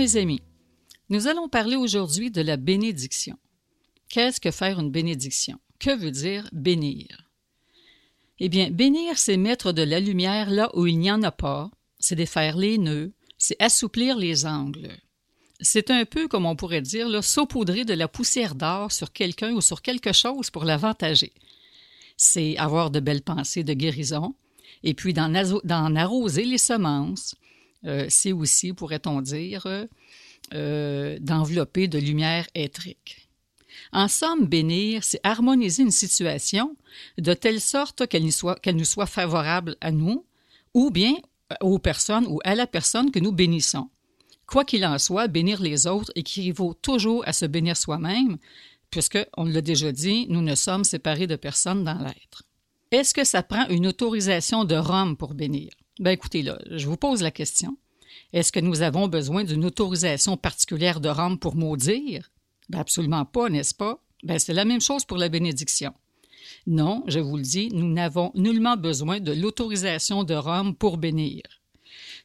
Mes amis. Nous allons parler aujourd'hui de la bénédiction. Qu'est-ce que faire une bénédiction? Que veut dire bénir? Eh bien, bénir, c'est mettre de la lumière là où il n'y en a pas, c'est défaire les nœuds, c'est assouplir les angles. C'est un peu, comme on pourrait dire, saupoudrer de la poussière d'or sur quelqu'un ou sur quelque chose pour l'avantager. C'est avoir de belles pensées de guérison, et puis d'en arroser les semences. Euh, c'est aussi, pourrait-on dire, euh, d'envelopper de lumière étrique. En somme, bénir, c'est harmoniser une situation de telle sorte qu'elle nous, nous soit favorable à nous, ou bien aux personnes ou à la personne que nous bénissons. Quoi qu'il en soit, bénir les autres équivaut toujours à se bénir soi-même, puisque, on l'a déjà dit, nous ne sommes séparés de personne dans l'être. Est-ce que ça prend une autorisation de Rome pour bénir? Ben écoutez, là, je vous pose la question. Est-ce que nous avons besoin d'une autorisation particulière de Rome pour maudire? Ben absolument pas, n'est-ce pas? Ben c'est la même chose pour la bénédiction. Non, je vous le dis, nous n'avons nullement besoin de l'autorisation de Rome pour bénir.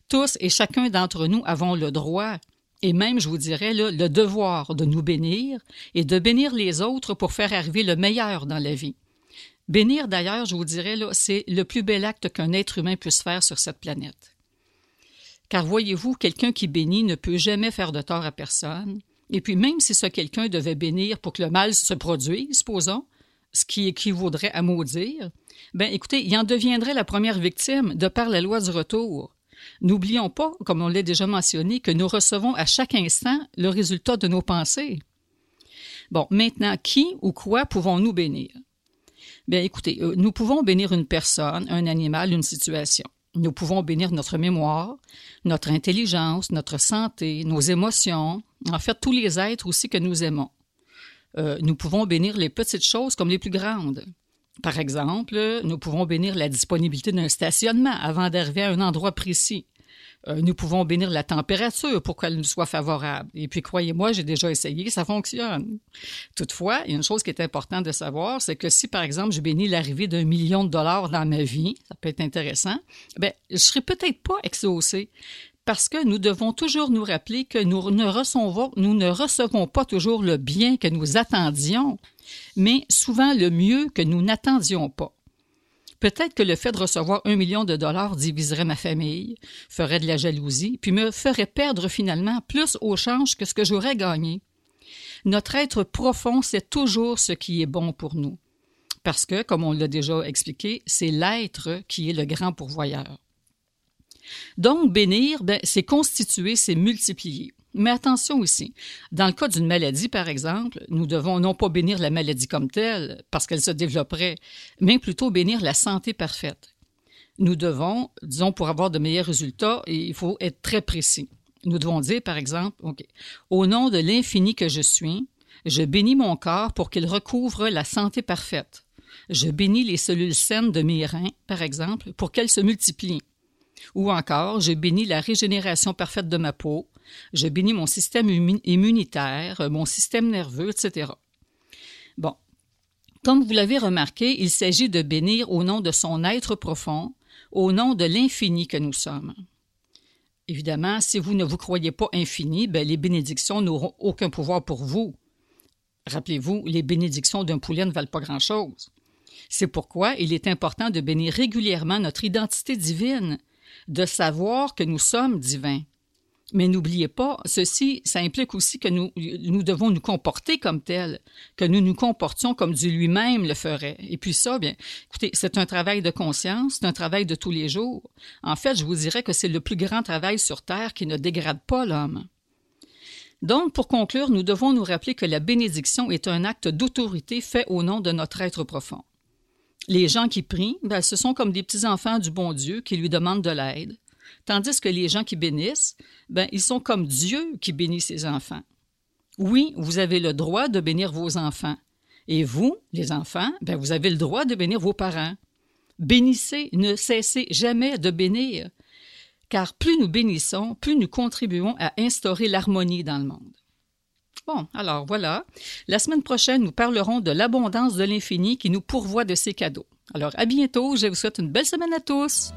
Tous et chacun d'entre nous avons le droit, et même, je vous dirais, le devoir de nous bénir et de bénir les autres pour faire arriver le meilleur dans la vie. Bénir, d'ailleurs, je vous dirais, c'est le plus bel acte qu'un être humain puisse faire sur cette planète. Car voyez-vous, quelqu'un qui bénit ne peut jamais faire de tort à personne. Et puis même si ce quelqu'un devait bénir pour que le mal se produise, supposons, ce qui équivaudrait à maudire, ben écoutez, il en deviendrait la première victime de par la loi du retour. N'oublions pas, comme on l'a déjà mentionné, que nous recevons à chaque instant le résultat de nos pensées. Bon, maintenant, qui ou quoi pouvons-nous bénir? Bien, écoutez, euh, nous pouvons bénir une personne, un animal, une situation. Nous pouvons bénir notre mémoire, notre intelligence, notre santé, nos émotions, en fait tous les êtres aussi que nous aimons. Euh, nous pouvons bénir les petites choses comme les plus grandes. Par exemple, nous pouvons bénir la disponibilité d'un stationnement avant d'arriver à un endroit précis. Euh, nous pouvons bénir la température pour qu'elle nous soit favorable. Et puis, croyez-moi, j'ai déjà essayé, ça fonctionne. Toutefois, il y a une chose qui est importante de savoir, c'est que si, par exemple, je bénis l'arrivée d'un million de dollars dans ma vie, ça peut être intéressant, ben, je serai peut-être pas exaucé. Parce que nous devons toujours nous rappeler que nous ne recevons, nous ne recevons pas toujours le bien que nous attendions, mais souvent le mieux que nous n'attendions pas. Peut-être que le fait de recevoir un million de dollars diviserait ma famille, ferait de la jalousie, puis me ferait perdre finalement plus au change que ce que j'aurais gagné. Notre être profond sait toujours ce qui est bon pour nous. Parce que, comme on l'a déjà expliqué, c'est l'être qui est le grand pourvoyeur. Donc, bénir, ben, c'est constituer, c'est multiplier. Mais attention aussi, dans le cas d'une maladie, par exemple, nous devons non pas bénir la maladie comme telle, parce qu'elle se développerait, mais plutôt bénir la santé parfaite. Nous devons, disons, pour avoir de meilleurs résultats, il faut être très précis. Nous devons dire, par exemple, au nom de l'infini que je suis, je bénis mon corps pour qu'il recouvre la santé parfaite. Je bénis les cellules saines de mes reins, par exemple, pour qu'elles se multiplient. Ou encore, je bénis la régénération parfaite de ma peau, je bénis mon système immunitaire, euh, mon système nerveux, etc. Bon. Comme vous l'avez remarqué, il s'agit de bénir au nom de son être profond, au nom de l'infini que nous sommes. Évidemment, si vous ne vous croyez pas infini, ben, les bénédictions n'auront aucun pouvoir pour vous. Rappelez-vous, les bénédictions d'un poulet ne valent pas grand-chose. C'est pourquoi il est important de bénir régulièrement notre identité divine, de savoir que nous sommes divins, mais n'oubliez pas, ceci, ça implique aussi que nous, devons nous comporter comme tels, que nous nous comportions comme Dieu lui-même le ferait. Et puis ça, bien, écoutez, c'est un travail de conscience, c'est un travail de tous les jours. En fait, je vous dirais que c'est le plus grand travail sur Terre qui ne dégrade pas l'homme. Donc, pour conclure, nous devons nous rappeler que la bénédiction est un acte d'autorité fait au nom de notre être profond. Les gens qui prient, ben, ce sont comme des petits-enfants du bon Dieu qui lui demandent de l'aide. Tandis que les gens qui bénissent, ben, ils sont comme Dieu qui bénit ses enfants. Oui, vous avez le droit de bénir vos enfants. Et vous, les enfants, ben, vous avez le droit de bénir vos parents. Bénissez, ne cessez jamais de bénir, car plus nous bénissons, plus nous contribuons à instaurer l'harmonie dans le monde. Bon, alors voilà. La semaine prochaine, nous parlerons de l'abondance de l'infini qui nous pourvoit de ses cadeaux. Alors à bientôt, je vous souhaite une belle semaine à tous.